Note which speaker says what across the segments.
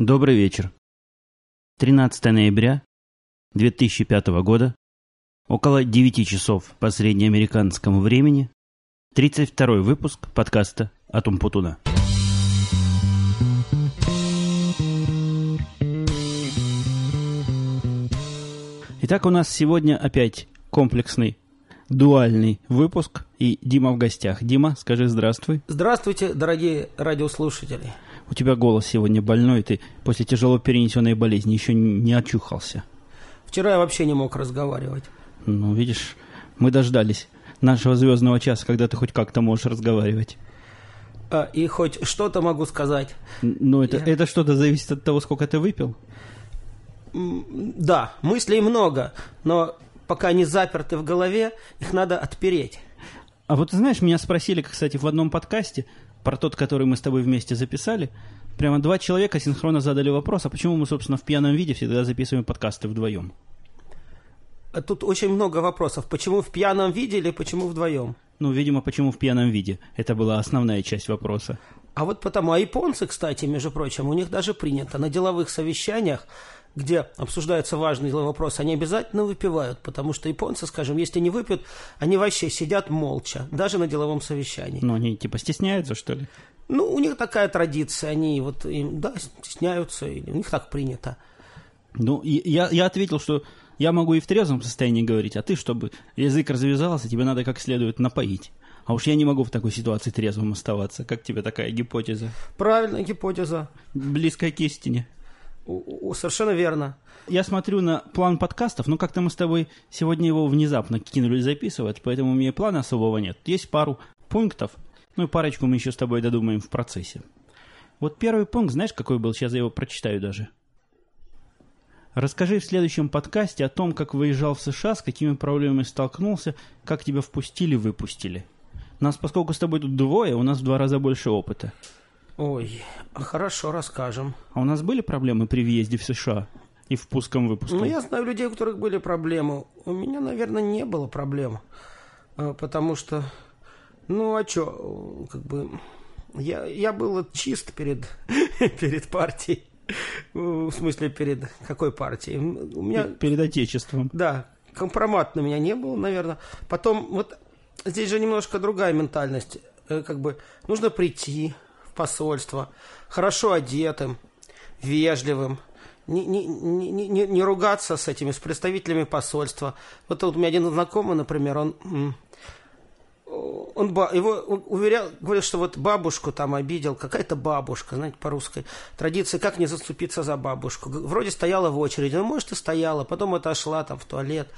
Speaker 1: Добрый вечер. 13 ноября 2005 года, около 9 часов по среднеамериканскому времени, 32 выпуск подкаста «Атум Путуна». Итак, у нас сегодня опять комплексный дуальный выпуск, и Дима в гостях. Дима, скажи здравствуй.
Speaker 2: Здравствуйте, дорогие радиослушатели.
Speaker 1: У тебя голос сегодня больной, ты после тяжело перенесенной болезни еще не очухался.
Speaker 2: Вчера я вообще не мог разговаривать.
Speaker 1: Ну, видишь, мы дождались нашего звездного часа, когда ты хоть как-то можешь разговаривать.
Speaker 2: А, и хоть что-то могу сказать.
Speaker 1: Ну, это,
Speaker 2: Я-
Speaker 1: это что-то зависит от того, сколько ты выпил?
Speaker 2: Да, мыслей много, но пока они заперты в голове, их надо отпереть.
Speaker 1: А вот ты знаешь, меня спросили, кстати, в одном подкасте, про тот, который мы с тобой вместе записали, прямо два человека синхронно задали вопрос, а почему мы, собственно, в пьяном виде всегда записываем подкасты вдвоем?
Speaker 2: А Тут очень много вопросов. Почему в пьяном виде или почему вдвоем?
Speaker 1: Ну, видимо, почему в пьяном виде? Это была основная часть вопроса.
Speaker 2: А вот потому, а японцы, кстати, между прочим, у них даже принято на деловых совещаниях, где обсуждаются важные вопросы, они обязательно выпивают, потому что японцы, скажем, если не выпьют, они вообще сидят молча, даже на деловом совещании.
Speaker 1: Ну, они типа стесняются, что ли?
Speaker 2: Ну, у них такая традиция, они вот, им, да, стесняются, у них так принято.
Speaker 1: Ну, я, я ответил, что я могу и в трезвом состоянии говорить, а ты, чтобы язык развязался, тебе надо как следует напоить. А уж я не могу в такой ситуации трезвым оставаться. Как тебе такая гипотеза?
Speaker 2: Правильная гипотеза.
Speaker 1: Близкая к истине.
Speaker 2: Совершенно верно.
Speaker 1: Я смотрю на план подкастов, но как-то мы с тобой сегодня его внезапно кинули записывать, поэтому у меня плана особого нет. Есть пару пунктов, ну и парочку мы еще с тобой додумаем в процессе. Вот первый пункт, знаешь, какой был? Сейчас я его прочитаю даже. Расскажи в следующем подкасте о том, как выезжал в США, с какими проблемами столкнулся, как тебя впустили, выпустили. Нас, поскольку с тобой тут двое, у нас в два раза больше опыта.
Speaker 2: Ой, хорошо, расскажем.
Speaker 1: А у нас были проблемы при въезде в США и в пуском выпуске?
Speaker 2: Ну, я знаю людей, у которых были проблемы. У меня, наверное, не было проблем. А, Потому что, ну, а что, как бы, я, я был чист перед, перед партией. В смысле, перед какой партией? У меня
Speaker 1: Перед Отечеством.
Speaker 2: Да, компромат на меня не было, наверное. Потом, вот здесь же немножко другая ментальность. Э, Как бы нужно прийти в посольство, хорошо одетым, вежливым, не, не, не, не- не, ругаться с этими, с представителями посольства. Вот тут у меня один знакомый, например, он... он его уверял, говорил, что вот бабушку там обидел, какая-то бабушка, знаете, по русской традиции, как не заступиться за бабушку. Вроде стояла в очереди, ну, может, и стояла, потом отошла там в туалет.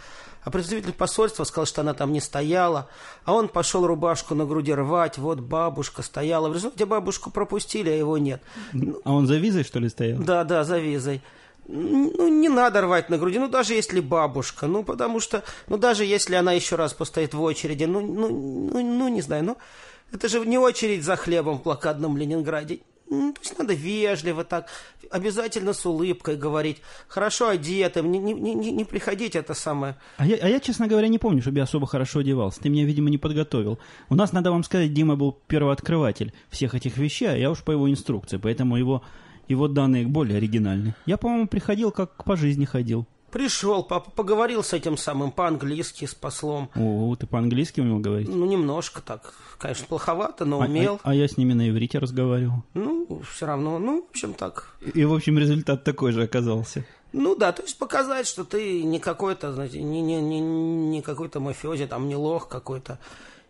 Speaker 2: А представитель посольства сказал, что она там не стояла, а он пошел рубашку на груди рвать, вот бабушка стояла. В результате бабушку пропустили, а его нет.
Speaker 1: А он за визой, что ли, стоял?
Speaker 2: Да, да, за визой. Ну, не надо рвать на груди, ну, даже если бабушка, ну, потому что, ну, даже если она еще раз постоит в очереди, ну, ну, ну, ну, не знаю, ну, это же не очередь за хлебом в блокадном Ленинграде. Ну, То есть надо вежливо так, обязательно с улыбкой говорить, хорошо одетым, не, не, не, не приходить это самое.
Speaker 1: А я, а я, честно говоря, не помню, чтобы я особо хорошо одевался. Ты меня, видимо, не подготовил. У нас, надо вам сказать, Дима был первооткрыватель всех этих вещей, а я уж по его инструкции, поэтому его, его данные более оригинальны. Я, по-моему, приходил, как по жизни ходил.
Speaker 2: Пришел, папа поговорил с этим самым по-английски, с послом.
Speaker 1: О, ты по-английски умел говорить?
Speaker 2: Ну, немножко так, конечно, плоховато, но
Speaker 1: А-
Speaker 2: умел.
Speaker 1: А, а я с ними на иврите разговаривал.
Speaker 2: Ну, все равно, ну, в общем, так.
Speaker 1: И, и, в общем, результат такой же оказался.
Speaker 2: Ну да, то есть показать, что ты не какой-то, знаете, не, не, не, не какой-то мафиози, там, не лох какой-то,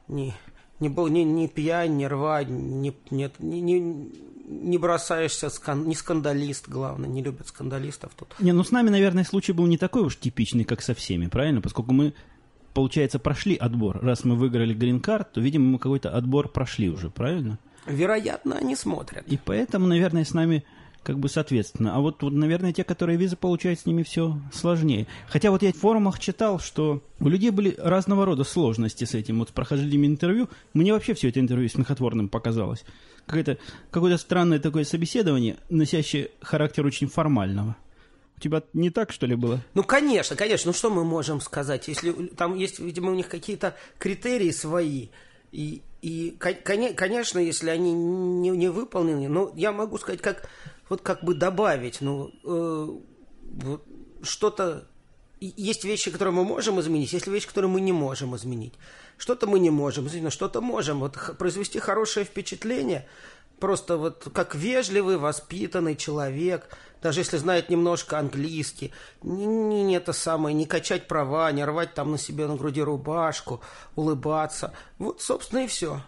Speaker 2: не, не, был, не, не пьянь, не рвать, не, нет, не, не, не бросаешься, скан, не скандалист, главное, не любят скандалистов тут.
Speaker 1: Не, ну с нами, наверное, случай был не такой уж типичный, как со всеми, правильно? Поскольку мы, получается, прошли отбор. Раз мы выиграли грин-карт, то, видимо, мы какой-то отбор прошли уже, правильно?
Speaker 2: Вероятно, они смотрят.
Speaker 1: И поэтому, наверное, с нами как бы соответственно. А вот, вот, наверное, те, которые визы получают, с ними все сложнее. Хотя вот я в форумах читал, что у людей были разного рода сложности с этим. Вот с прохождением интервью. Мне вообще все это интервью смехотворным показалось. Какое-то, какое-то странное такое собеседование, носящее характер очень формального. У тебя не так, что ли, было?
Speaker 2: Ну, конечно, конечно. Ну, что мы можем сказать? Если там есть, видимо, у них какие-то критерии свои, и, и кон- коне- конечно, если они не, не выполнены, но я могу сказать, как вот как бы добавить, ну, э, вот что-то... Есть вещи, которые мы можем изменить, есть вещи, которые мы не можем изменить. Что-то мы не можем изменить, что-то можем. Вот произвести хорошее впечатление, просто вот как вежливый, воспитанный человек, даже если знает немножко английский, не, не это самое, не качать права, не рвать там на себе на груди рубашку, улыбаться. Вот, собственно, и все,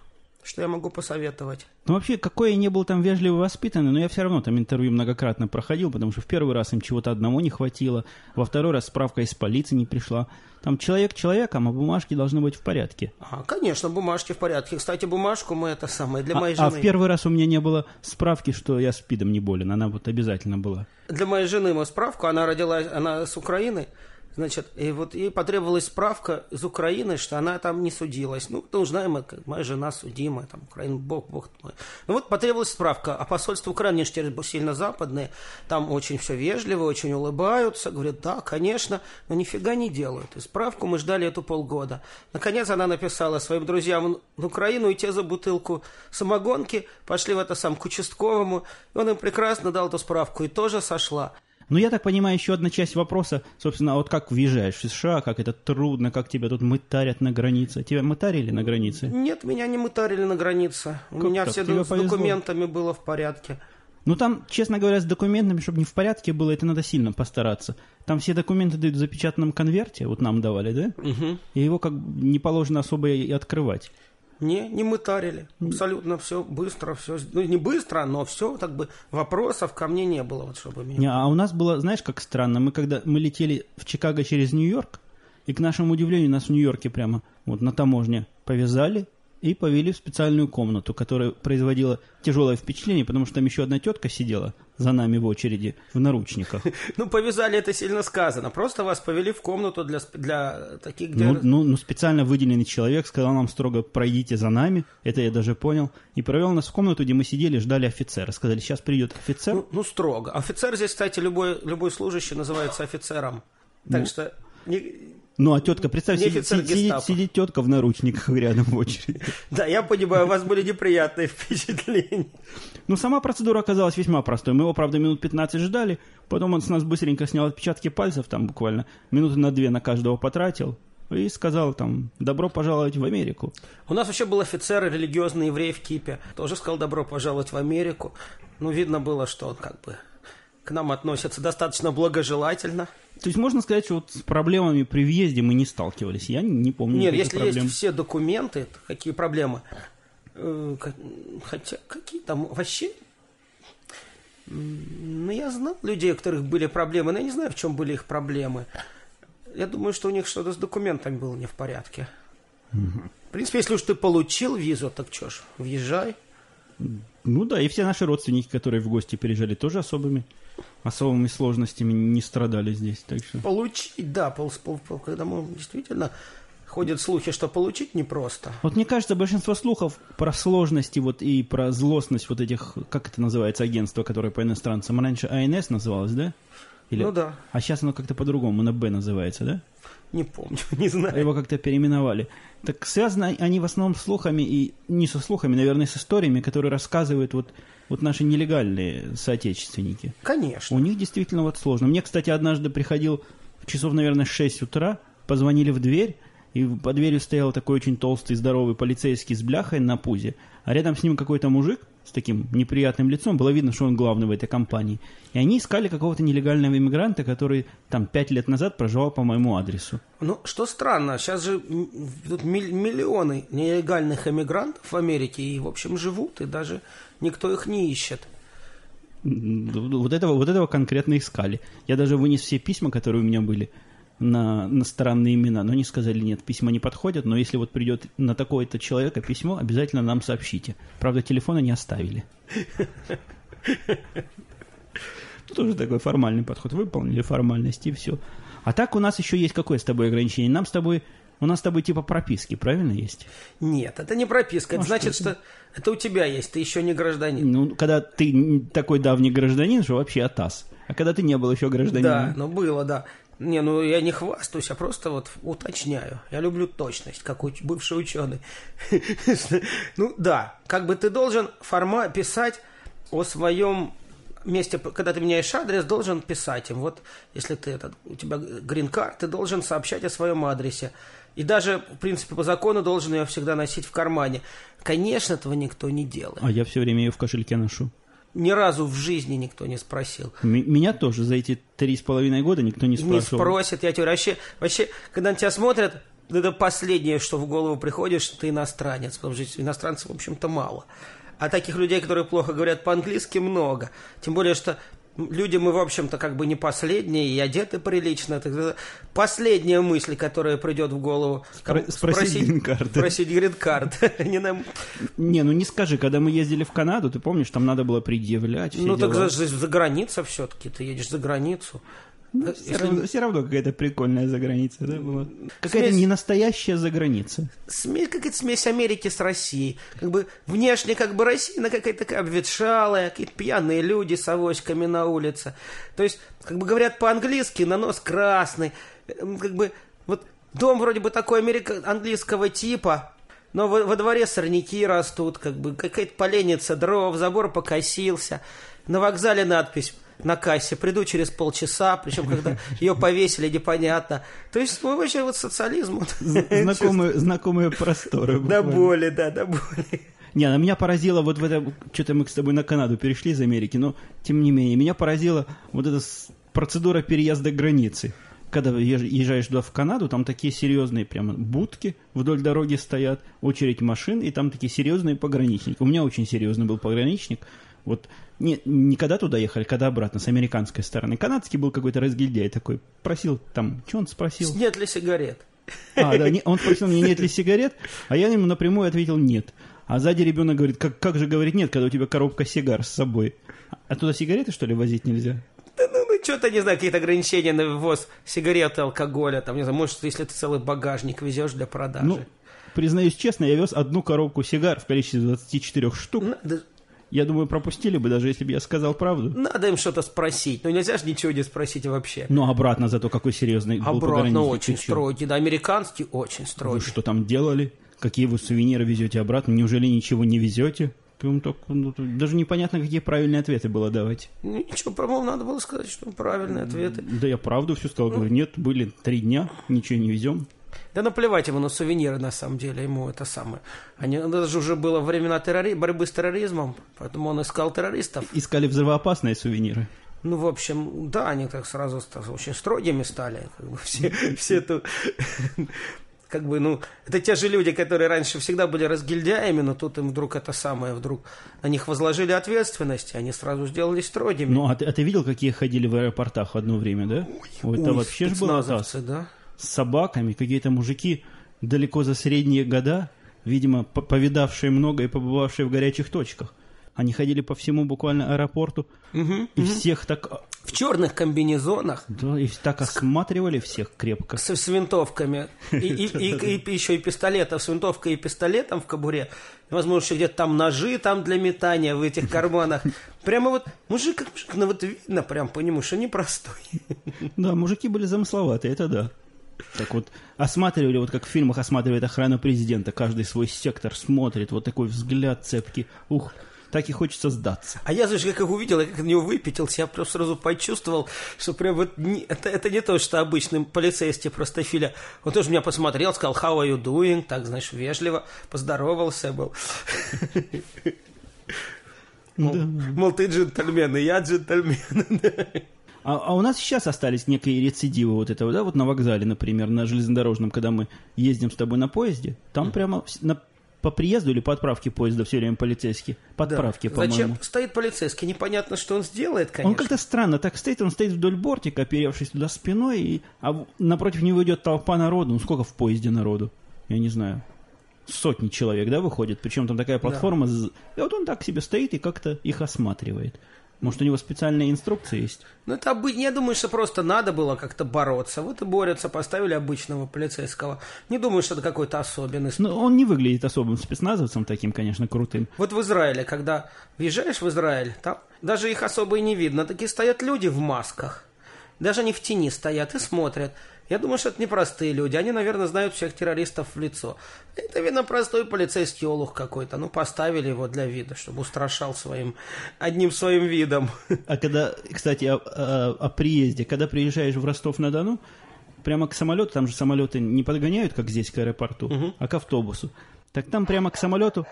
Speaker 2: что я могу посоветовать.
Speaker 1: Ну, вообще, какой я не был там вежливый воспитанный, но я все равно там интервью многократно проходил, потому что в первый раз им чего-то одного не хватило, во второй раз справка из полиции не пришла. Там человек человеком, а бумажки должны быть в порядке.
Speaker 2: А, конечно, бумажки в порядке. Кстати, бумажку мы это самое для
Speaker 1: а,
Speaker 2: моей жены.
Speaker 1: А в первый раз у меня не было справки, что я спидом не болен. Она вот обязательно была.
Speaker 2: Для моей жены мы справку, она родилась, она с Украины, Значит, и вот ей потребовалась справка из Украины, что она там не судилась. Ну, то знаем, мы, как моя жена судимая, там, Украина, бог, бог мой. Ну, вот потребовалась справка. А посольство Украины, они же сильно западные, там очень все вежливо, очень улыбаются, говорят, да, конечно, но нифига не делают. И справку мы ждали эту полгода. Наконец она написала своим друзьям в Украину, и те за бутылку самогонки пошли в это сам к участковому, и он им прекрасно дал эту справку, и тоже сошла.
Speaker 1: Ну, я так понимаю, еще одна часть вопроса, собственно, а вот как въезжаешь в США, как это трудно, как тебя тут мытарят на границе. Тебя мытарили на границе?
Speaker 2: Нет, меня не мытарили на границе. У как меня так? все с повезло. документами было в порядке.
Speaker 1: Ну, там, честно говоря, с документами, чтобы не в порядке было, это надо сильно постараться. Там все документы дают в запечатанном конверте, вот нам давали, да?
Speaker 2: Угу.
Speaker 1: И его как не положено особо и открывать.
Speaker 2: Не, не мытарили. Абсолютно все быстро, все. Ну, не быстро, но все, так бы, вопросов ко мне не было, вот чтобы меня.
Speaker 1: Не, а у нас было, знаешь, как странно, мы когда мы летели в Чикаго через Нью-Йорк, и к нашему удивлению нас в Нью-Йорке прямо вот на таможне повязали, и повели в специальную комнату, которая производила тяжелое впечатление, потому что там еще одна тетка сидела за нами в очереди в наручниках.
Speaker 2: Ну, повязали, это сильно сказано. Просто вас повели в комнату для, для таких... Где...
Speaker 1: Ну, ну, ну, специально выделенный человек сказал нам строго, пройдите за нами, это я даже понял, и провел нас в комнату, где мы сидели, ждали офицера. Сказали, сейчас придет офицер.
Speaker 2: Ну, ну строго. Офицер здесь, кстати, любой, любой служащий называется офицером. Так ну, что... Не,
Speaker 1: ну, а тетка, представь, сидит, сидит, сидит тетка в наручниках рядом в очереди.
Speaker 2: Да, я понимаю, у вас были неприятные впечатления.
Speaker 1: Ну, сама процедура оказалась весьма простой. Мы его, правда, минут 15 ждали, потом он с нас быстренько снял отпечатки пальцев, там буквально минуты на две на каждого потратил, и сказал там «добро пожаловать в Америку».
Speaker 2: У нас вообще был офицер религиозный еврей в Кипе, тоже сказал «добро пожаловать в Америку». Ну, видно было, что он как бы к нам относится достаточно благожелательно.
Speaker 1: То есть можно сказать, что вот с проблемами при въезде мы не сталкивались. Я не помню.
Speaker 2: Нет, если проблем. есть все документы, какие проблемы? Э, хотя какие там вообще ну, я знал людей, у которых были проблемы, но я не знаю, в чем были их проблемы. Я думаю, что у них что-то с документами было не в порядке. Угу. В принципе, если уж ты получил визу, так что ж, въезжай.
Speaker 1: Ну да, и все наши родственники, которые в гости приезжали, тоже особыми особыми сложностями не страдали здесь. Так что...
Speaker 2: Получить, да, пол, пол, пол, когда мы действительно ходят слухи, что получить непросто.
Speaker 1: Вот мне кажется, большинство слухов про сложности вот и про злостность вот этих, как это называется, агентство, которое по иностранцам, раньше АНС называлось, да?
Speaker 2: Или... Ну да.
Speaker 1: А сейчас оно как-то по-другому, на Б называется, да?
Speaker 2: Не помню, не знаю.
Speaker 1: Его как-то переименовали. Так связаны они в основном с слухами и не со слухами, наверное, с историями, которые рассказывают вот, вот наши нелегальные соотечественники.
Speaker 2: Конечно.
Speaker 1: У них действительно вот сложно. Мне, кстати, однажды приходил часов, наверное, 6 утра, позвонили в дверь, и по дверью стоял такой очень толстый, здоровый полицейский с бляхой на пузе, а рядом с ним какой-то мужик с таким неприятным лицом, было видно, что он главный в этой компании. И они искали какого-то нелегального иммигранта, который там пять лет назад проживал по моему адресу.
Speaker 2: Ну, что странно, сейчас же тут миллионы нелегальных иммигрантов в Америке, и, в общем, живут, и даже никто их не ищет.
Speaker 1: Вот этого, вот этого конкретно искали. Я даже вынес все письма, которые у меня были, на, на странные имена, но они сказали, нет, письма не подходят, но если вот придет на такое-то человека письмо, обязательно нам сообщите. Правда, телефона не оставили. Ну, тоже такой формальный подход. Выполнили формальности и все. А так у нас еще есть какое с тобой ограничение? Нам с тобой у нас с тобой типа прописки, правильно есть?
Speaker 2: Нет, это не прописка. Это а значит, что, что это у тебя есть, ты еще не гражданин.
Speaker 1: Ну, когда ты такой давний гражданин, что вообще атас. А когда ты не был еще гражданином?
Speaker 2: Да, ну было, да. Не, ну я не хвастаюсь, я просто вот уточняю. Я люблю точность, как уч- бывший ученый. ну да, как бы ты должен форма писать о своем месте, когда ты меняешь адрес, должен писать им. Вот если ты этот, у тебя грин-карт, ты должен сообщать о своем адресе. И даже, в принципе, по закону должен ее всегда носить в кармане. Конечно, этого никто не делает.
Speaker 1: А я все время ее в кошельке ношу.
Speaker 2: Ни разу в жизни никто не спросил.
Speaker 1: Меня тоже за эти три с половиной года никто не спрашивал.
Speaker 2: Не спросит, я тебе вообще, вообще, когда на тебя смотрят, это последнее, что в голову приходит, что ты иностранец, потому что иностранцев, в общем-то, мало. А таких людей, которые плохо говорят по-английски, много. Тем более, что люди мы, в общем-то, как бы не последние, и одеты прилично. Последняя мысль, которая придет в голову...
Speaker 1: Спро- спросить грин-карт.
Speaker 2: Спросить грин-карт. не, нам...
Speaker 1: не, ну не скажи, когда мы ездили в Канаду, ты помнишь, там надо было предъявлять
Speaker 2: Ну так за, за граница все-таки, ты едешь за границу.
Speaker 1: Ну, все, Если... равно, все равно какая-то прикольная заграница, да, была? Какая-то смесь... не настоящая заграница.
Speaker 2: Смесь, какая-то смесь Америки с Россией. Как бы внешне как бы Россия, она какая-то такая обветшалая, какие-то пьяные люди с авоськами на улице. То есть, как бы говорят по-английски, на нос красный. Как бы, вот дом вроде бы такой америка... английского типа, но во, во дворе сорняки растут, как бы какая-то поленница дров, забор покосился. На вокзале надпись на кассе, приду через полчаса, причем когда ее повесили, непонятно. То есть мы вообще вот социализм.
Speaker 1: Знакомые, знакомые просторы.
Speaker 2: До боли, да, до боли.
Speaker 1: Не, она меня поразила вот в этом, что-то мы с тобой на Канаду перешли из Америки, но тем не менее, меня поразила вот эта процедура переезда границы. Когда езжаешь туда в Канаду, там такие серьезные прямо будки вдоль дороги стоят, очередь машин, и там такие серьезные пограничники. У меня очень серьезный был пограничник, вот не, не когда туда ехали, когда обратно, с американской стороны. Канадский был какой-то разгильдяй такой. Просил там, что он спросил?
Speaker 2: Нет ли сигарет?
Speaker 1: А, да, не, он спросил мне, нет ли сигарет, а я ему напрямую ответил нет. А сзади ребенок говорит, как, как же говорить нет, когда у тебя коробка сигар с собой? А туда сигареты, что ли, возить нельзя?
Speaker 2: Да ну, ну что-то, не знаю, какие-то ограничения на ввоз сигарет и алкоголя, там, не знаю, может, если ты целый багажник везешь для продажи. Ну,
Speaker 1: признаюсь честно, я вез одну коробку сигар в количестве 24 штук.
Speaker 2: Надо,
Speaker 1: я думаю, пропустили бы, даже если бы я сказал правду.
Speaker 2: Надо им что-то спросить. Ну, нельзя же ничего не спросить вообще.
Speaker 1: Ну, обратно зато какой серьезный был
Speaker 2: Обратно очень строгий. Да, американский очень строгий.
Speaker 1: Вы что там делали? Какие вы сувениры везете обратно? Неужели ничего не везете? Прям так, ну, даже непонятно, какие правильные ответы было давать.
Speaker 2: Ну, ничего, по-моему, надо было сказать, что правильные ответы.
Speaker 1: Да я правду все сказал. Говорю, нет, были три дня, ничего не везем.
Speaker 2: Да наплевать ему на сувениры, на самом деле, ему это самое. Они, ну, даже уже было времена террори... борьбы с терроризмом, поэтому он искал террористов.
Speaker 1: Искали взрывоопасные сувениры.
Speaker 2: Ну, в общем, да, они так сразу очень строгими стали. Как бы все, все тут... Как бы, ну, это те же люди, которые раньше всегда были разгильдяями, но тут им вдруг это самое, вдруг на них возложили ответственность, и они сразу сделались строгими.
Speaker 1: Ну, а ты, а ты видел, какие ходили в аэропортах одно время, да?
Speaker 2: Ой, это ой, вообще же было да?
Speaker 1: С собаками, какие-то мужики далеко за средние года, видимо, повидавшие много и побывавшие в горячих точках. Они ходили по всему буквально аэропорту,
Speaker 2: угу,
Speaker 1: и
Speaker 2: угу.
Speaker 1: всех так...
Speaker 2: В черных комбинезонах.
Speaker 1: Да, и так осматривали всех крепко.
Speaker 2: С, с винтовками. И, и, и, и еще и пистолетов, с винтовкой и пистолетом в кобуре. Возможно, еще где-то там ножи там для метания в этих карманах. Прямо вот мужик, как мужик, ну вот видно прям по нему, что непростой.
Speaker 1: Да, мужики были замысловатые, это да. Так вот, осматривали, вот как в фильмах осматривает охрана президента, каждый свой сектор смотрит, вот такой взгляд цепкий, ух, так и хочется сдаться.
Speaker 2: А я, знаешь, как их увидел, я как на него выпятился, я просто сразу почувствовал, что прям вот не, это, это не то, что обычный полицейский простофиля. Он тоже меня посмотрел, сказал, how are you doing? Так, знаешь, вежливо, поздоровался был. Мол, ты джентльмен, и я джентльмен.
Speaker 1: А, а у нас сейчас остались некие рецидивы вот этого, да, вот на вокзале, например, на железнодорожном, когда мы ездим с тобой на поезде, там прямо на, по приезду или по отправке поезда все время полицейский? Подправки, да. по-моему.
Speaker 2: Зачем стоит полицейский? Непонятно, что он сделает, конечно.
Speaker 1: Он как-то странно так стоит, он стоит вдоль бортика, оперевшись туда спиной, и, а напротив него идет толпа народу. Ну, сколько в поезде народу? Я не знаю. Сотни человек, да, выходит? Причем там такая платформа. Да. И вот он так себе стоит и как-то их осматривает. Может, у него специальные инструкции есть?
Speaker 2: Ну, это обы... я думаю, что просто надо было как-то бороться. Вот и борются, поставили обычного полицейского. Не думаю, что это какой-то особенный.
Speaker 1: Ну, он не выглядит особым спецназовцем таким, конечно, крутым.
Speaker 2: Вот в Израиле, когда въезжаешь в Израиль, там даже их особо и не видно. Такие стоят люди в масках. Даже они в тени стоят и смотрят. Я думаю, что это непростые люди. Они, наверное, знают всех террористов в лицо. Это, видно, простой полицейский олух какой-то. Ну, поставили его для вида, чтобы устрашал своим, одним своим видом.
Speaker 1: А когда, кстати, о, о, о приезде, когда приезжаешь в Ростов-на-Дону, прямо к самолету, там же самолеты не подгоняют, как здесь к аэропорту, угу. а к автобусу. Так там прямо к самолету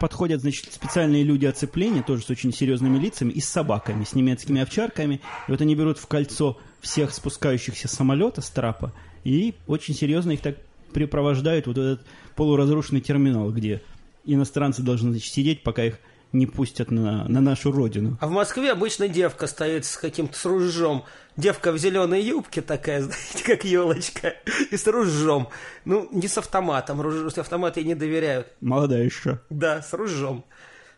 Speaker 1: подходят, значит, специальные люди оцепления, тоже с очень серьезными лицами, и с собаками, с немецкими овчарками. И вот они берут в кольцо всех спускающихся с самолета, с трапа, и очень серьезно их так припровождают вот этот полуразрушенный терминал, где иностранцы должны значит, сидеть, пока их не пустят на, на нашу родину.
Speaker 2: А в Москве обычно девка стоит с каким-то с ружьем. Девка в зеленой юбке такая, знаете, как елочка, и с ружьем. Ну, не с автоматом, руж... автомат ей не доверяют.
Speaker 1: Молодая еще.
Speaker 2: Да, с ружьем.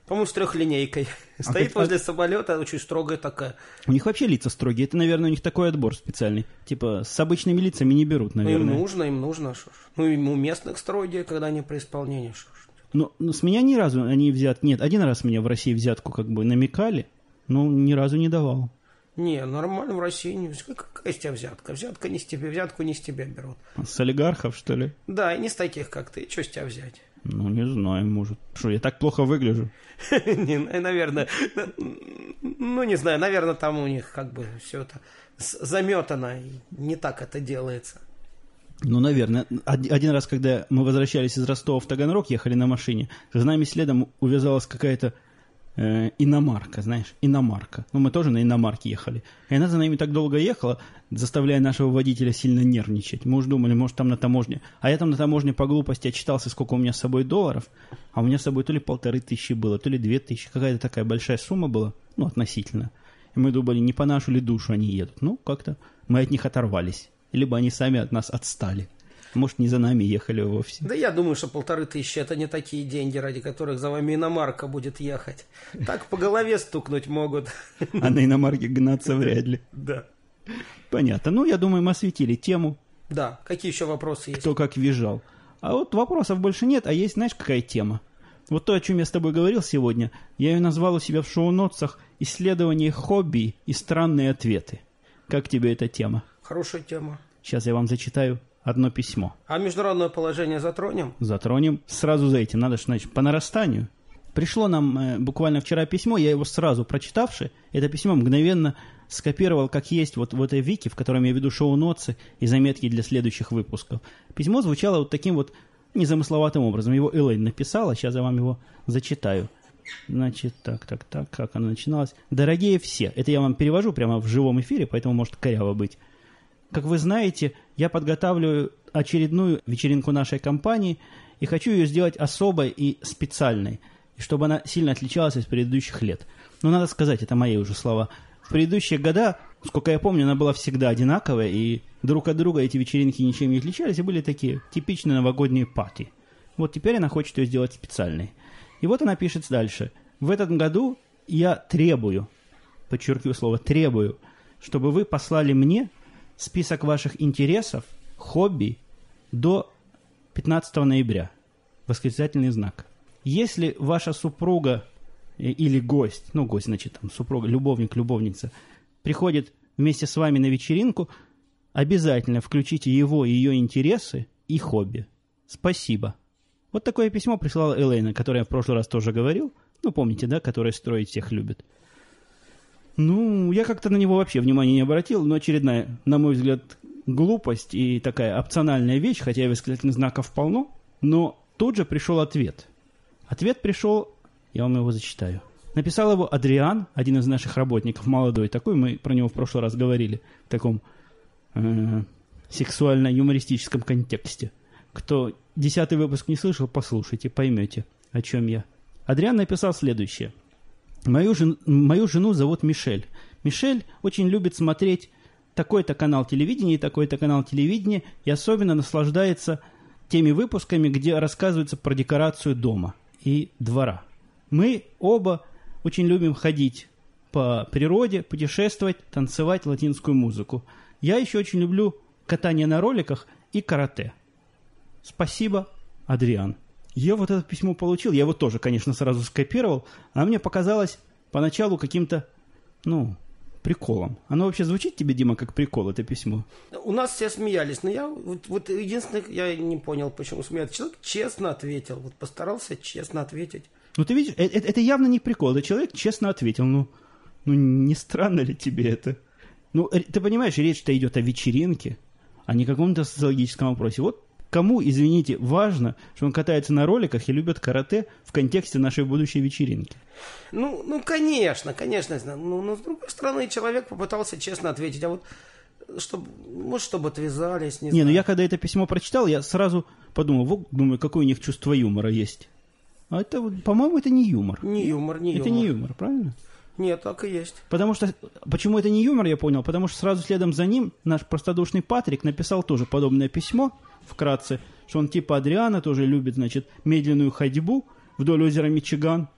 Speaker 2: По-моему, с трехлинейкой. А Стоит как... возле самолета, очень строгая такая.
Speaker 1: У них вообще лица строгие. Это, наверное, у них такой отбор специальный. Типа, с обычными лицами не берут, наверное.
Speaker 2: Ну, им нужно, им нужно. Шо Ну, и у местных строгие, когда они при исполнении. Шо
Speaker 1: ну, ну, с меня ни разу они взят... Нет, один раз меня в России взятку как бы намекали, но ни разу не давал.
Speaker 2: Не, нормально в России не Какая из тебя взятка? Взятка не с тебя, взятку не с тебя берут.
Speaker 1: С олигархов, что ли?
Speaker 2: Да, и не с таких, как ты. Что с тебя взять?
Speaker 1: Ну, не знаю, может. Что, я так плохо выгляжу?
Speaker 2: Не, наверное, ну, не знаю, наверное, там у них как бы все это заметано, не так это делается.
Speaker 1: Ну, наверное. Один раз, когда мы возвращались из Ростова в Таганрог, ехали на машине, за нами следом увязалась какая-то э, иномарка, знаешь, иномарка. Ну, мы тоже на иномарке ехали. И она за нами так долго ехала, заставляя нашего водителя сильно нервничать. Мы уж думали, может, там на таможне. А я там на таможне по глупости отчитался, сколько у меня с собой долларов. А у меня с собой то ли полторы тысячи было, то ли две тысячи. Какая-то такая большая сумма была, ну, относительно. И мы думали, не по нашу ли душу они едут. Ну, как-то мы от них оторвались либо они сами от нас отстали. Может, не за нами ехали вовсе.
Speaker 2: Да я думаю, что полторы тысячи – это не такие деньги, ради которых за вами иномарка будет ехать. Так по голове стукнуть могут.
Speaker 1: А на иномарке гнаться вряд ли.
Speaker 2: Да.
Speaker 1: Понятно. Ну, я думаю, мы осветили тему.
Speaker 2: Да. Какие еще вопросы есть?
Speaker 1: Кто как визжал. А вот вопросов больше нет, а есть, знаешь, какая тема? Вот то, о чем я с тобой говорил сегодня, я ее назвал у себя в шоу-нотсах «Исследование хобби и странные ответы». Как тебе эта тема?
Speaker 2: Хорошая тема.
Speaker 1: Сейчас я вам зачитаю одно письмо.
Speaker 2: А международное положение затронем?
Speaker 1: Затронем. Сразу за этим. Надо, значит, по нарастанию. Пришло нам э, буквально вчера письмо, я его сразу прочитавши, это письмо мгновенно скопировал как есть вот в этой вики, в котором я веду шоу-ноцы и заметки для следующих выпусков. Письмо звучало вот таким вот незамысловатым образом. Его Элейн написала, сейчас я вам его зачитаю. Значит, так, так, так, как оно начиналось. Дорогие все. Это я вам перевожу прямо в живом эфире, поэтому может коряво быть. Как вы знаете, я подготавливаю очередную вечеринку нашей компании и хочу ее сделать особой и специальной, чтобы она сильно отличалась от предыдущих лет. Но надо сказать, это мои уже слова. В предыдущие года, сколько я помню, она была всегда одинаковая, и друг от друга эти вечеринки ничем не отличались, и были такие типичные новогодние пати. Вот теперь она хочет ее сделать специальной. И вот она пишет дальше. В этом году я требую, подчеркиваю слово требую, чтобы вы послали мне список ваших интересов, хобби до 15 ноября. Восклицательный знак. Если ваша супруга или гость, ну гость, значит, там супруга, любовник, любовница, приходит вместе с вами на вечеринку, обязательно включите его и ее интересы и хобби. Спасибо. Вот такое письмо прислала Элейна, которое я в прошлый раз тоже говорил. Ну, помните, да, которая строить всех любит. Ну, я как-то на него вообще внимания не обратил, но очередная, на мой взгляд, глупость и такая опциональная вещь, хотя восклицательных знаков полно, но тут же пришел ответ. Ответ пришел, я вам его зачитаю. Написал его Адриан, один из наших работников, молодой такой, мы про него в прошлый раз говорили, в таком э, сексуально-юмористическом контексте. Кто десятый выпуск не слышал, послушайте, поймете, о чем я. Адриан написал следующее – Мою, жен, мою жену зовут Мишель. Мишель очень любит смотреть такой-то канал телевидения и такой-то канал телевидения и особенно наслаждается теми выпусками, где рассказывается про декорацию дома и двора. Мы оба очень любим ходить по природе, путешествовать, танцевать латинскую музыку. Я еще очень люблю катание на роликах и карате. Спасибо, Адриан. Я вот это письмо получил, я его тоже, конечно, сразу скопировал, а мне показалось поначалу каким-то, ну, приколом. Оно вообще звучит тебе, Дима, как прикол, это письмо?
Speaker 2: У нас все смеялись, но я вот, вот единственное, я не понял, почему смеются. Человек честно ответил, вот постарался честно ответить.
Speaker 1: Ну, ты видишь, это, это явно не прикол. Это человек честно ответил. Ну, ну, не странно ли тебе это? Ну, ты понимаешь, речь-то идет о вечеринке, а не каком-то социологическом вопросе. Вот кому, извините, важно, что он катается на роликах и любит карате в контексте нашей будущей вечеринки?
Speaker 2: Ну, ну конечно, конечно. Ну, но с другой стороны, человек попытался честно ответить. А вот чтобы, может, чтобы отвязались,
Speaker 1: не, не знаю. ну я когда это письмо прочитал, я сразу подумал, вот, думаю, какое у них чувство юмора есть. А это, по-моему, это не юмор.
Speaker 2: Не юмор, не
Speaker 1: это юмор. Это не юмор, правильно?
Speaker 2: Нет, так и есть.
Speaker 1: Потому что, почему это не юмор, я понял, потому что сразу следом за ним наш простодушный Патрик написал тоже подобное письмо, вкратце, что он типа Адриана тоже любит, значит, медленную ходьбу вдоль озера Мичиган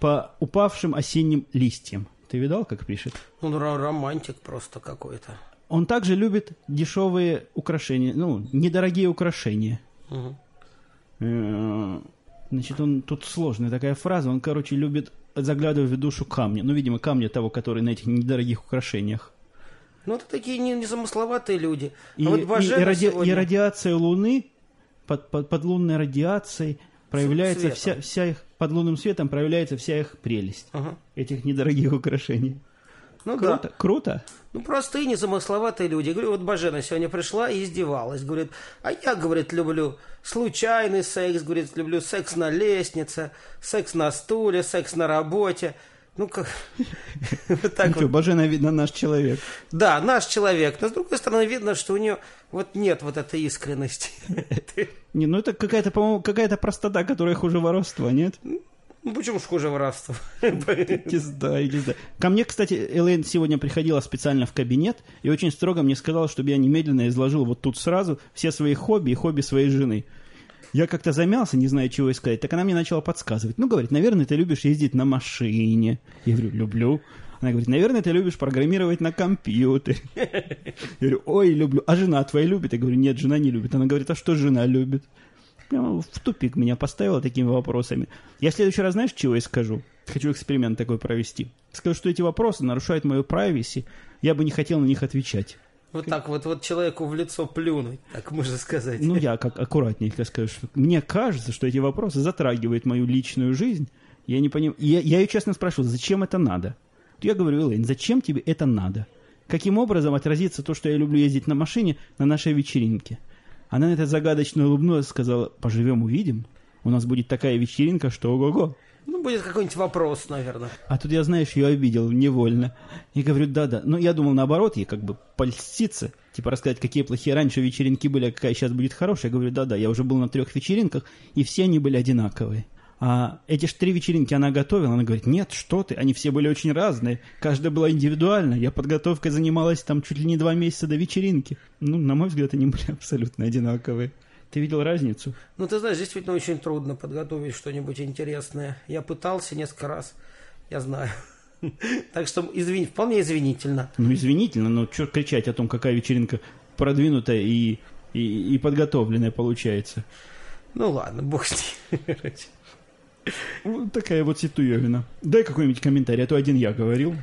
Speaker 1: по упавшим осенним листьям. Ты видал, как пишет?
Speaker 2: Он романтик просто какой-то.
Speaker 1: Он также любит дешевые украшения, ну, недорогие украшения. Угу. Значит, он тут сложная такая фраза. Он, короче, любит заглядывать в душу камня. Ну, видимо, камня того, который на этих недорогих украшениях.
Speaker 2: Ну, это такие незамысловатые люди.
Speaker 1: А и, а вот и, и, ради, сегодня... и радиация Луны, под, под, под лунной радиацией, проявляется вся, вся их, под лунным светом проявляется вся их прелесть. Ага. Этих недорогих украшений.
Speaker 2: Ну
Speaker 1: круто,
Speaker 2: да.
Speaker 1: Круто.
Speaker 2: Ну, простые, незамысловатые люди. Говорю, вот Бажена сегодня пришла и издевалась. Говорит, а я, говорит, люблю случайный секс, говорит, люблю секс на лестнице, секс на стуле, секс на работе. Ну, как...
Speaker 1: вот так ну, вот. Что, Бажена, видно, наш человек.
Speaker 2: Да, наш человек. Но, с другой стороны, видно, что у нее вот нет вот этой искренности.
Speaker 1: Не, ну это какая-то, по-моему, какая-то простота, которая хуже воровства, нет?
Speaker 2: Ну, почему ж хуже
Speaker 1: знаю, не знаю. Ко мне, кстати, Элейн сегодня приходила специально в кабинет и очень строго мне сказала, чтобы я немедленно изложил вот тут сразу все свои хобби и хобби своей жены. Я как-то замялся, не знаю, чего искать. Так она мне начала подсказывать. Ну, говорит, наверное, ты любишь ездить на машине. Я говорю, люблю. Она говорит, наверное, ты любишь программировать на компьютере. Я говорю, ой, люблю. А жена твоя любит? Я говорю, нет, жена не любит. Она говорит, а что жена любит? прямо в тупик меня поставила такими вопросами. Я в следующий раз, знаешь, чего я скажу? Хочу эксперимент такой провести. Скажу, что эти вопросы нарушают мою privacy, я бы не хотел на них отвечать.
Speaker 2: Вот так вот, вот человеку в лицо плюнуть, так можно сказать.
Speaker 1: Ну, я как аккуратненько скажу, что мне кажется, что эти вопросы затрагивают мою личную жизнь. Я не понимаю. Я, я ее честно спрашивал, зачем это надо? Я говорю, Элэйн, зачем тебе это надо? Каким образом отразится то, что я люблю ездить на машине на нашей вечеринке? Она на это загадочно улыбнулась сказала, поживем, увидим. У нас будет такая вечеринка, что ого-го.
Speaker 2: Ну, будет какой-нибудь вопрос, наверное.
Speaker 1: А тут я, знаешь, ее обидел невольно. И говорю, да-да. Но я думал, наоборот, ей как бы польститься. Типа рассказать, какие плохие раньше вечеринки были, а какая сейчас будет хорошая. Я говорю, да-да, я уже был на трех вечеринках, и все они были одинаковые. А эти же три вечеринки она готовила. Она говорит, нет, что ты, они все были очень разные. Каждая была индивидуальна. Я подготовкой занималась там чуть ли не два месяца до вечеринки. Ну, на мой взгляд, они были абсолютно одинаковые. Ты видел разницу?
Speaker 2: Ну, ты знаешь, действительно очень трудно подготовить что-нибудь интересное. Я пытался несколько раз, я знаю. Так что, извини, вполне извинительно.
Speaker 1: Ну, извинительно, но что кричать о том, какая вечеринка продвинутая и, и, и подготовленная получается.
Speaker 2: Ну, ладно, бог с ним.
Speaker 1: Вот такая вот ситуевина. Дай какой-нибудь комментарий, а то один я говорил.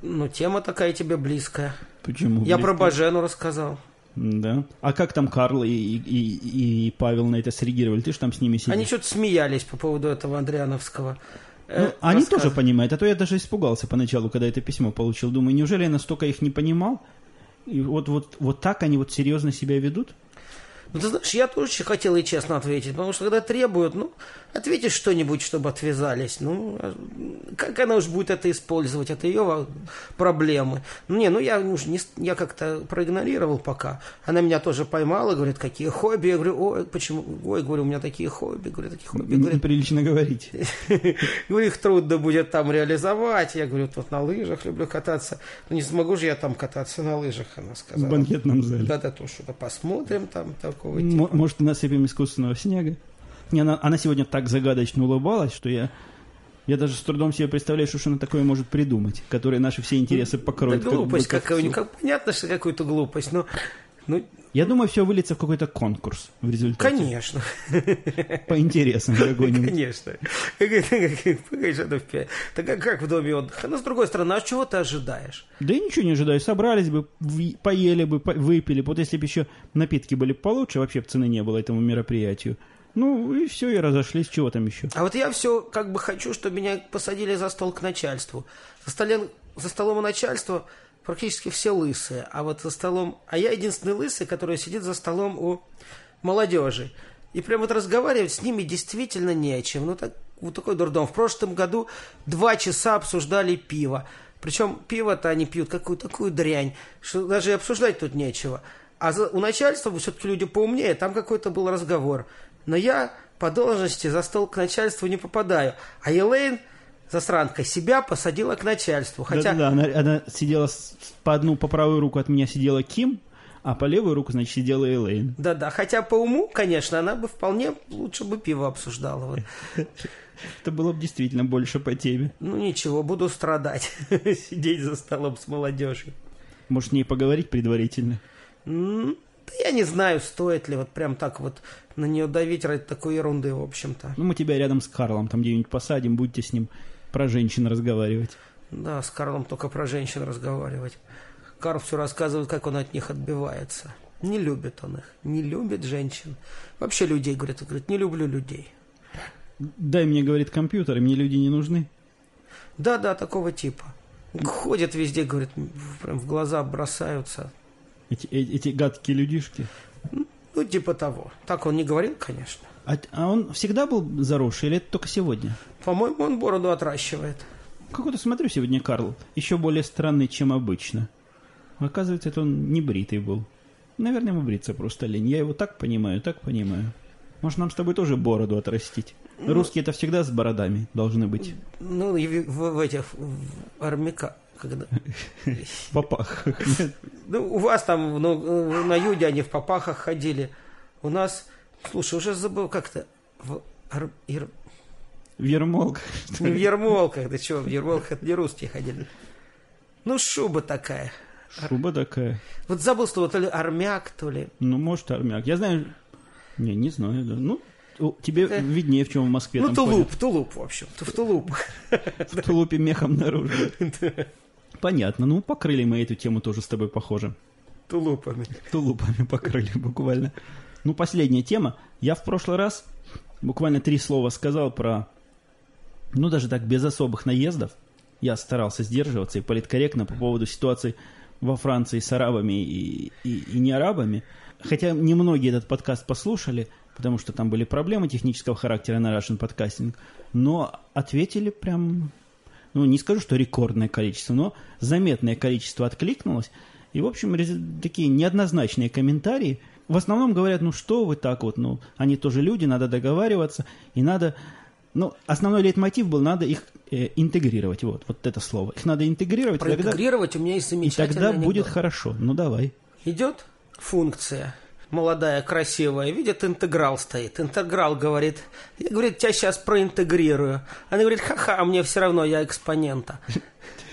Speaker 2: Ну, тема такая тебе близкая.
Speaker 1: Почему?
Speaker 2: Я про Бажену рассказал.
Speaker 1: Да. А как там Карл и, и, и Павел на это среагировали? Ты же там с ними сидел.
Speaker 2: Они что-то смеялись по поводу этого Андриановского.
Speaker 1: Э, ну, они тоже понимают, а то я даже испугался поначалу, когда это письмо получил. Думаю, неужели я настолько их не понимал? И вот, вот, вот так они вот серьезно себя ведут?
Speaker 2: Ну, ты знаешь, я тоже хотел и честно ответить, потому что когда требуют, ну, ответишь что-нибудь, чтобы отвязались. Ну, а как она уж будет это использовать, это ее проблемы. Ну, не, ну, я, уже не, я как-то проигнорировал пока. Она меня тоже поймала, говорит, какие хобби. Я говорю, ой, почему? Ой, говорю, у меня такие хобби. Говорю, такие хобби.
Speaker 1: Говорит, Неприлично говорить.
Speaker 2: Говорю, их трудно будет там реализовать. Я говорю, вот на лыжах люблю кататься. Ну, не смогу же я там кататься на лыжах, она сказала.
Speaker 1: В банкетном зале.
Speaker 2: Да-да, то что-то посмотрим там, так
Speaker 1: такого типа. Может, насыпем искусственного снега? Не, она, она сегодня так загадочно улыбалась, что я, я даже с трудом себе представляю, что она такое может придумать, которое наши все интересы покроет.
Speaker 2: Да глупость как какая-нибудь. Как, понятно, что какую-то глупость, но Ну,
Speaker 1: Я думаю, все выльется в какой-то конкурс в результате.
Speaker 2: конечно.
Speaker 1: По интересам какой-нибудь.
Speaker 2: Конечно. Пять. Так а как в доме отдыха? Но с другой стороны, а чего ты ожидаешь?
Speaker 1: Да я ничего не ожидаю. Собрались бы, поели бы, выпили. Вот если бы еще напитки были получше, вообще цены не было этому мероприятию. Ну, и все, и разошлись. Чего там еще?
Speaker 2: А вот я все как бы хочу, чтобы меня посадили за стол к начальству. За, столе, за столом у начальства практически все лысые. А вот за столом... А я единственный лысый, который сидит за столом у молодежи. И прям вот разговаривать с ними действительно не о чем. Ну, так, вот такой дурдом. В прошлом году два часа обсуждали пиво. Причем пиво-то они пьют какую-то такую дрянь, что даже обсуждать тут нечего. А за- у начальства все-таки люди поумнее, там какой-то был разговор. Но я по должности за стол к начальству не попадаю. А Елейн, засранка, себя посадила к начальству. Хотя,
Speaker 1: Да-да-да, она, она сидела с- по одну, по правую руку от меня сидела Ким, а по левую руку, значит, сидела Элейн.
Speaker 2: да-да, хотя по уму, конечно, она бы вполне лучше бы пиво обсуждала. Вот.
Speaker 1: Это было бы действительно больше по теме.
Speaker 2: Ну ничего, буду страдать, сидеть за столом с молодежью.
Speaker 1: Может, с ней поговорить предварительно?
Speaker 2: Да я не знаю, стоит ли вот прям так вот на нее давить ради такой ерунды, в общем-то.
Speaker 1: Ну, мы тебя рядом с Карлом там где-нибудь посадим, будете с ним про женщин разговаривать.
Speaker 2: Да, с Карлом только про женщин разговаривать. Карл все рассказывает, как он от них отбивается. Не любит он их, не любит женщин. Вообще людей, говорит, он говорит, не люблю людей.
Speaker 1: Дай мне, говорит, компьютер, и мне люди не нужны.
Speaker 2: Да-да, такого типа. Ходят везде, говорит, прям в глаза бросаются.
Speaker 1: Эти, э- эти гадкие людишки.
Speaker 2: Ну, типа того. Так он не говорил, конечно.
Speaker 1: А, а он всегда был заросший или это только сегодня?
Speaker 2: По-моему, он бороду отращивает.
Speaker 1: Какой-то, смотрю, сегодня Карл еще более странный, чем обычно. Оказывается, это он не бритый был. Наверное, ему бриться просто лень. Я его так понимаю, так понимаю. Может, нам с тобой тоже бороду отрастить? Русские это всегда с бородами должны быть.
Speaker 2: Ну, и в, в- в этих в армяка, когда...
Speaker 1: В попах. Нет?
Speaker 2: Ну, у вас там ну, на юге они в попахах ходили. У нас, слушай, уже забыл как-то. В, ар- ир-
Speaker 1: В ермолках.
Speaker 2: не в ермолках, да чего, в ермолках это не русские ходили. Ну, шуба такая.
Speaker 1: Шуба такая.
Speaker 2: Вот забыл, что то ли армяк, то ли.
Speaker 1: Ну, может, армяк. Я знаю... Не, не знаю, да. Ну, тебе виднее, в чем в Москве
Speaker 2: Ну, тулуп, тулуп, в общем. В тулуп.
Speaker 1: В тулупе мехом наружу. Понятно. Ну, покрыли мы эту тему тоже с тобой похоже.
Speaker 2: Тулупами.
Speaker 1: Тулупами покрыли буквально. Ну, последняя тема. Я в прошлый раз буквально три слова сказал про, ну, даже так, без особых наездов. Я старался сдерживаться и политкорректно по поводу ситуации во Франции с арабами и, и, и не арабами. Хотя немногие этот подкаст послушали, потому что там были проблемы технического характера на Russian Podcasting, но ответили прям, ну, не скажу, что рекордное количество, но заметное количество откликнулось. И, в общем, такие неоднозначные комментарии. В основном говорят, ну что вы так вот, ну, они тоже люди, надо договариваться, и надо... Ну, основной лейтмотив был, надо их э, интегрировать, вот, вот это слово. Их надо интегрировать, и тогда,
Speaker 2: у меня есть
Speaker 1: и
Speaker 2: замечательный
Speaker 1: тогда будет
Speaker 2: анекдот.
Speaker 1: хорошо. Ну, давай.
Speaker 2: Идет функция молодая, красивая, видит, интеграл стоит. Интеграл говорит, я, говорит, тебя сейчас проинтегрирую. Она говорит, ха-ха, а мне все равно, я экспонента.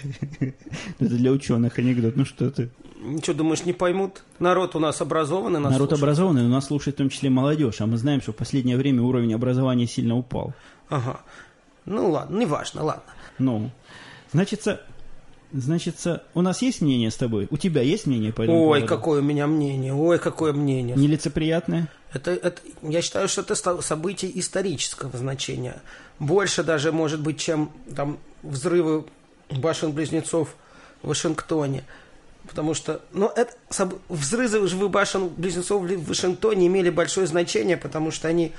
Speaker 1: Это для ученых анекдот. Ну что ты?
Speaker 2: Ничего, думаешь, не поймут? Народ у нас образованный, нас
Speaker 1: Народ
Speaker 2: слушает.
Speaker 1: образованный, но нас слушает в том числе молодежь, а мы знаем, что в последнее время уровень образования сильно упал.
Speaker 2: Ага. Ну ладно, неважно, ладно.
Speaker 1: Ну, значится, значится, у нас есть мнение с тобой? У тебя есть мнение по этому
Speaker 2: Ой,
Speaker 1: поводу?
Speaker 2: какое у меня мнение, ой, какое мнение.
Speaker 1: Нелицеприятное?
Speaker 2: Это, это, я считаю, что это событие исторического значения. Больше даже, может быть, чем там взрывы башен-близнецов в Вашингтоне. Потому что, ну, это, взрывы башен-близнецов в Вашингтоне имели большое значение, потому что они,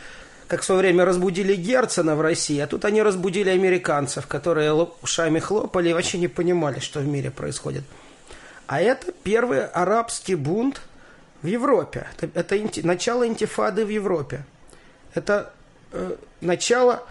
Speaker 2: как в свое время разбудили Герцена в России, а тут они разбудили американцев, которые ушами хлопали и вообще не понимали, что в мире происходит. А это первый арабский бунт в Европе. Это, это инти- начало интифады в Европе. Это э, начало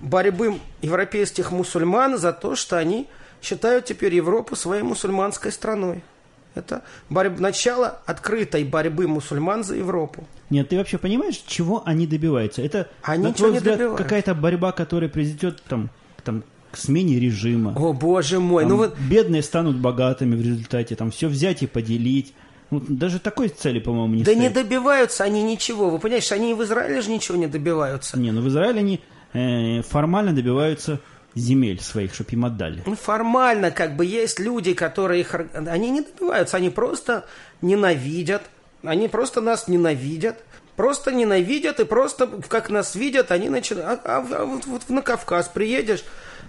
Speaker 2: борьбы европейских мусульман за то, что они считают теперь Европу своей мусульманской страной. Это борьб- начало открытой борьбы мусульман за Европу.
Speaker 1: Нет, ты вообще понимаешь, чего они добиваются? Это,
Speaker 2: Они
Speaker 1: на твой взгляд, какая-то борьба, которая приведет там, там, к смене режима.
Speaker 2: О, боже мой,
Speaker 1: Там
Speaker 2: ну вот
Speaker 1: Бедные станут богатыми в результате, там все взять и поделить. Ну, даже такой цели, по-моему, не
Speaker 2: Да
Speaker 1: стоит.
Speaker 2: не добиваются они ничего. Вы понимаете, они и в Израиле же ничего не добиваются.
Speaker 1: Не, ну в Израиле они э, формально добиваются земель своих, чтобы им отдали.
Speaker 2: Ну, формально, как бы, есть люди, которые их... Они не добиваются, они просто ненавидят. Они просто нас ненавидят. Просто ненавидят и просто, как нас видят, они начинают... А, а- а вот, вот на Кавказ приедешь,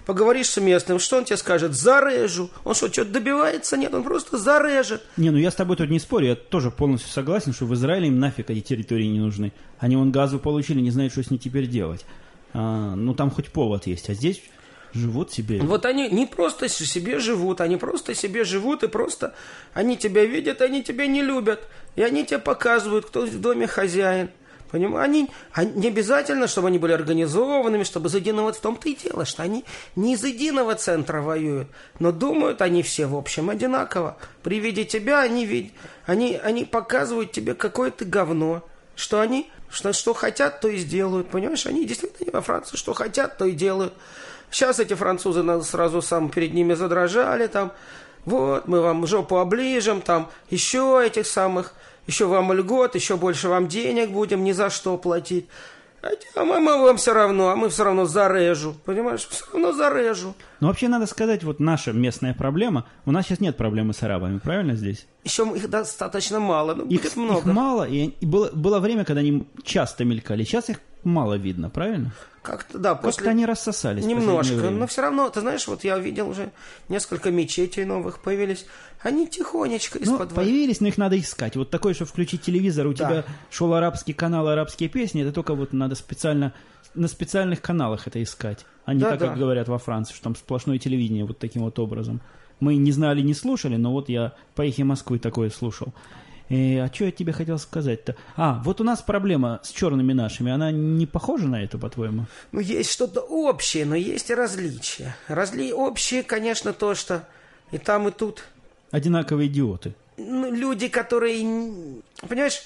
Speaker 2: поговоришь с местным, что он тебе скажет? Зарежу. Он что, что-то добивается? Нет, он просто зарежет.
Speaker 1: Не, ну я с тобой тут не спорю, я тоже полностью согласен, что в Израиле им нафиг эти территории не нужны. Они вон газу получили, не знают, что с ней теперь делать. А, ну там хоть повод есть, а здесь живут себе.
Speaker 2: Вот они не просто себе живут, они просто себе живут и просто они тебя видят, они тебя не любят. И они тебе показывают, кто в доме хозяин. Понимаешь? Они, они- не обязательно, чтобы они были организованными, чтобы из единого... В том-то и дело, что они не из единого центра воюют, но думают они все, в общем, одинаково. При виде тебя они, вид... они, они показывают тебе, какое ты говно, что они что, что хотят, то и сделают. Понимаешь, они действительно во Франции что хотят, то и делают. Сейчас эти французы нас сразу сам перед ними задрожали, там, вот, мы вам жопу оближем, там, еще этих самых, еще вам льгот, еще больше вам денег будем ни за что платить. А мы, мы вам все равно, а мы все равно зарежу, понимаешь, все равно зарежу.
Speaker 1: Ну вообще надо сказать, вот наша местная проблема, у нас сейчас нет проблемы с арабами, правильно здесь?
Speaker 2: Еще их достаточно мало, ну,
Speaker 1: Их,
Speaker 2: много.
Speaker 1: их мало, и, и было, было время, когда они часто мелькали, сейчас их мало видно, правильно?
Speaker 2: Как-то, да,
Speaker 1: Как-то
Speaker 2: после...
Speaker 1: они рассосались.
Speaker 2: Немножко, но все равно, ты знаешь, вот я видел уже несколько мечетей новых появились. Они тихонечко
Speaker 1: Ну,
Speaker 2: из-под
Speaker 1: появились, но их надо искать. Вот такое, что включить телевизор, у
Speaker 2: Да.
Speaker 1: тебя шел арабский канал, арабские песни, это только вот надо специально на специальных каналах это искать. А не
Speaker 2: Да,
Speaker 1: так,
Speaker 2: да.
Speaker 1: как говорят во Франции, что там сплошное телевидение вот таким вот образом. Мы не знали, не слушали, но вот я по эхе Москвы такое слушал. Э, а что я тебе хотел сказать-то? А, вот у нас проблема с черными нашими. Она не похожа на это, по-твоему?
Speaker 2: Ну, есть что-то общее, но есть и различия. Разли... Общее, конечно, то, что и там, и тут
Speaker 1: Одинаковые идиоты.
Speaker 2: ну, люди, которые, понимаешь,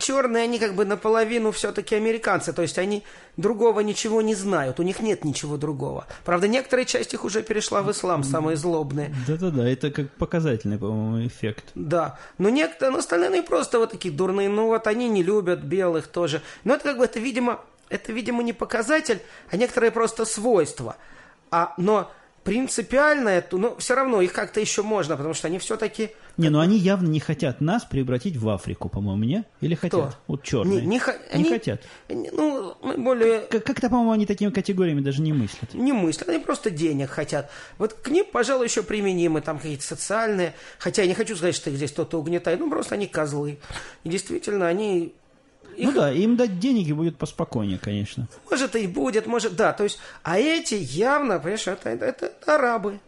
Speaker 2: черные, они как бы наполовину все-таки американцы, то есть они другого ничего не знают, у них нет ничего другого. Правда, некоторая часть их уже перешла в ислам, самые злобные.
Speaker 1: Да-да-да, это как показательный, по-моему, эффект.
Speaker 2: Да, но некоторые, но остальные они просто вот такие дурные, ну вот они не любят белых тоже. Но это как бы, это, видимо, это, видимо, не показатель, а некоторые просто свойства. А, но принципиально это, ну, все равно их как-то еще можно, потому что они все-таки...
Speaker 1: Не, ну они явно не хотят нас превратить в Африку, по-моему, не? Или хотят? Вот черные.
Speaker 2: Не, не, хо-
Speaker 1: Не
Speaker 2: они-
Speaker 1: хотят.
Speaker 2: Ну, мы более
Speaker 1: Как- Как-то, по-моему, они такими категориями даже не мыслят.
Speaker 2: не мыслят, они просто денег хотят. Вот к ним, пожалуй, еще применимы там какие-то социальные, хотя я не хочу сказать, что их здесь кто-то угнетает, ну просто они козлы. И действительно, они
Speaker 1: Ну да, им дать денег и будет поспокойнее, конечно.
Speaker 2: Может, и будет, может, да. То есть, а эти явно, понимаешь, это, это, это арабы.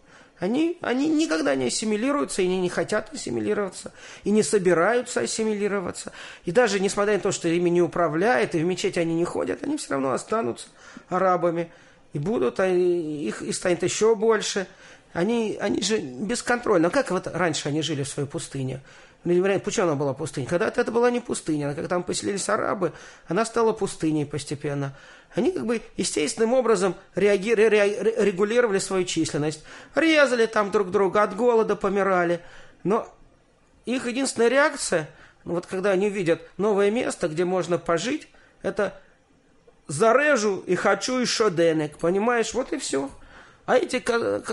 Speaker 2: Они, они никогда не ассимилируются и не, не хотят ассимилироваться, и не собираются ассимилироваться. И даже несмотря на то, что ими не управляет, и в мечети они не ходят, они все равно останутся арабами. И будут, а их и станет еще больше. Они, они же бесконтрольно. Как вот раньше они жили в своей пустыне? Не вариант, почему она была пустыней? Когда-то это была не пустыня, а когда там поселились арабы, она стала пустыней постепенно. Они как бы естественным образом реаги- ре- ре- регулировали свою численность. Резали там друг друга, от голода помирали. Но их единственная реакция, ну, вот когда они видят новое место, где можно пожить, это зарежу и хочу еще денег, понимаешь? Вот и все. А эти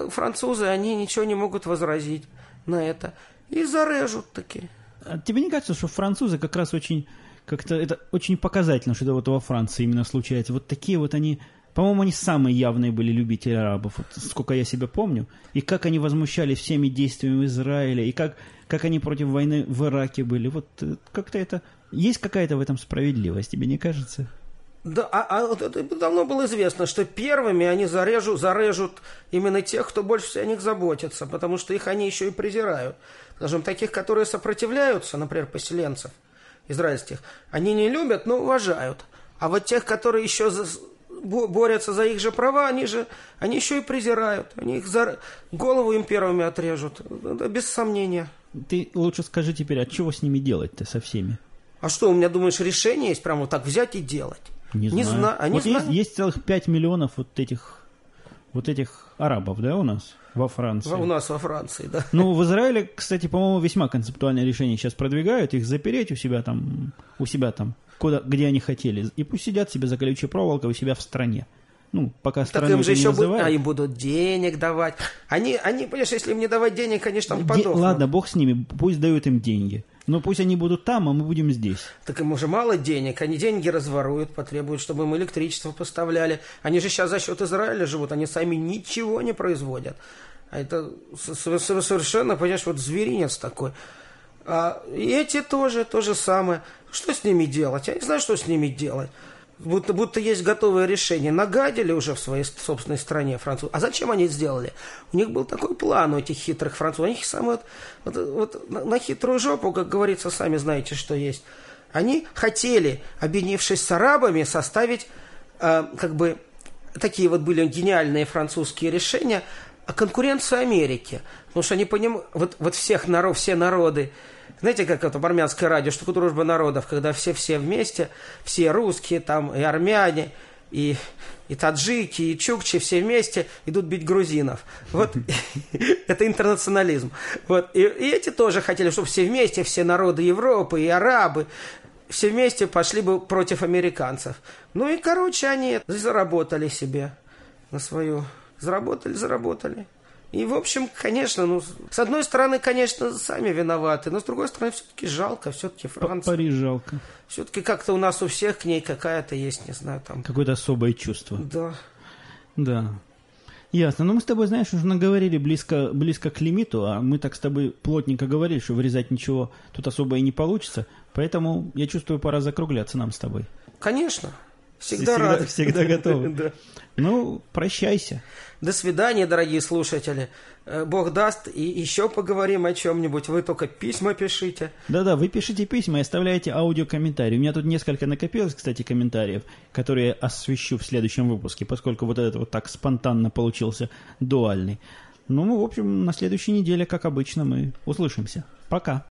Speaker 2: французы, они ничего не могут возразить на это. И зарежут таки.
Speaker 1: А тебе не кажется, что французы как раз очень как-то это очень показательно, что это вот во Франции именно случается. Вот такие вот они, по-моему, они самые явные были любители арабов, вот сколько я себя помню, и как они возмущались всеми действиями Израиля, и как как они против войны в Ираке были. Вот э, как-то это есть какая-то в этом справедливость, тебе не кажется?
Speaker 2: Да, а, а это давно было известно, что первыми они зарежу, зарежут именно тех, кто больше всего о них заботится, потому что их они еще и презирают. Скажем, таких, которые сопротивляются, например, поселенцев израильских, они не любят, но уважают. А вот тех, которые еще за- бо- борются за их же права, они же, они еще и презирают. Они их за, голову им первыми отрежут. Это без сомнения.
Speaker 1: Ты лучше скажи теперь, а чего с ними делать-то со всеми?
Speaker 2: А что, у меня, думаешь, решение есть прямо вот так взять и делать?
Speaker 1: Не, знаю.
Speaker 2: зна- Они
Speaker 1: вот есть,
Speaker 2: знают.
Speaker 1: есть целых 5 миллионов вот этих вот этих арабов, да, у нас? Во Франции.
Speaker 2: У нас во Франции, да.
Speaker 1: Ну, в Израиле, кстати, по-моему, весьма концептуальное решение сейчас продвигают. Их запереть у себя там, у себя там, куда, где они хотели. И пусть сидят себе за колючей проволокой у себя в стране. Ну, пока
Speaker 2: Так
Speaker 1: страну
Speaker 2: им же
Speaker 1: не
Speaker 2: еще будут,
Speaker 1: называют.
Speaker 2: а им будут денег давать. Они, они, понимаешь, если им не давать денег, же там
Speaker 1: Де-
Speaker 2: подохнут.
Speaker 1: Ладно, бог с ними, пусть дают им деньги. Но пусть они будут там, а мы будем здесь.
Speaker 2: Так им уже мало денег, они деньги разворуют, потребуют, чтобы им электричество поставляли. Они же сейчас за счет Израиля живут, они сами ничего не производят. А это совершенно, понимаешь, вот зверинец такой. А эти тоже то же самое. Что с ними делать? Я не знаю, что с ними делать. Будто, будто есть готовое решение. Нагадили уже в своей собственной стране французы. А зачем они сделали? У них был такой план у этих хитрых французов. У них самое вот, вот, вот на, хитрую жопу, как говорится, сами знаете, что есть. Они хотели, объединившись с арабами, составить э, как бы такие вот были гениальные французские решения о конкуренции Америки. Потому что они понимают, вот, вот всех народ, все народы, знаете, как это в армянское радио, что такое дружба народов, когда все-все вместе, все русские там, и армяне, и, и таджики, и чукчи все вместе идут бить грузинов. Вот это интернационализм. Вот. И, и эти тоже хотели, чтобы все вместе, все народы Европы и арабы, все вместе пошли бы против американцев. Ну и, короче, они заработали себе на свою... Заработали, заработали. И, в общем, конечно, ну, с одной стороны, конечно, сами виноваты, но с другой стороны, все-таки жалко, все-таки Франция.
Speaker 1: Париж жалко.
Speaker 2: Все-таки как-то у нас у всех к ней какая-то есть, не знаю, там...
Speaker 1: Какое-то особое чувство.
Speaker 2: Да.
Speaker 1: Да. Ясно. Но мы с тобой, знаешь, уже наговорили близко, близко к лимиту, а мы так с тобой плотненько говорили, что вырезать ничего тут особо и не получится. Поэтому я чувствую, пора закругляться нам с тобой.
Speaker 2: Конечно. Всегда,
Speaker 1: Всегда-
Speaker 2: рад.
Speaker 1: всегда готовы.
Speaker 2: Да.
Speaker 1: Ну, прощайся.
Speaker 2: До свидания, дорогие слушатели. Э, Бог даст, и еще поговорим о чем-нибудь. Вы только письма пишите.
Speaker 1: Да-да, вы пишите письма и оставляете аудиокомментарии. У меня тут несколько накопилось, кстати, комментариев, которые я освещу в следующем выпуске, поскольку вот этот вот так спонтанно получился дуальный. Ну, в общем, на следующей неделе, как обычно, мы услышимся. Пока.